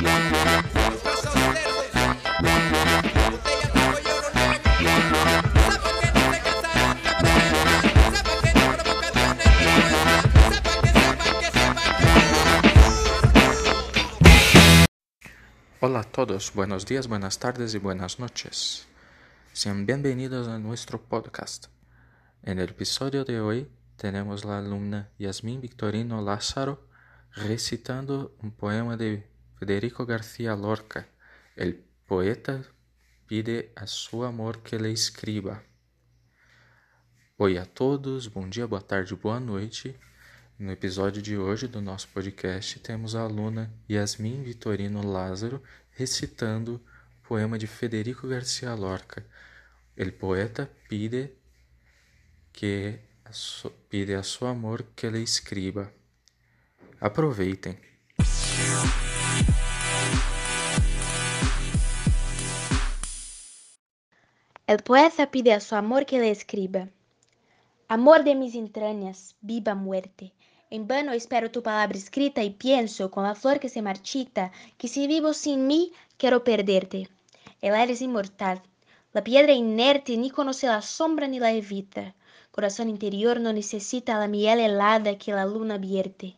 Hola a todos, buenos días, buenas tardes y buenas noches. Sean bienvenidos a nuestro podcast. En el episodio de hoy tenemos la alumna Yasmín Victorino Lázaro recitando un poema de Federico García Lorca. El poeta pide a su amor que le escriba. Oi a todos, bom dia, boa tarde, boa noite. No episódio de hoje do nosso podcast, temos a aluna Yasmin Vitorino Lázaro recitando o poema de Federico Garcia Lorca. El poeta pide que pide a seu amor que le escriba. Aproveitem. El poeta pide a su amor que le escriba. Amor de mis entrañas, viva muerte. En vano espero tu palabra escrita y pienso, con la flor que se marchita, que si vivo sin mí, quiero perderte. El aire es inmortal. La piedra inerte ni conoce la sombra ni la evita. Corazón interior no necesita la miel helada que la luna vierte.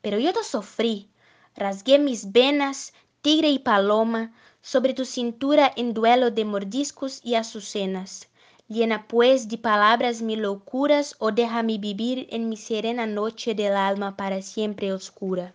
Pero yo te sofrí. Rasgué mis venas, tigre y paloma, sobre tu cintura en duelo de mordiscos y azucenas. Llena pues de palabras mi locuras o déjame vivir en mi serena noche del alma para siempre oscura.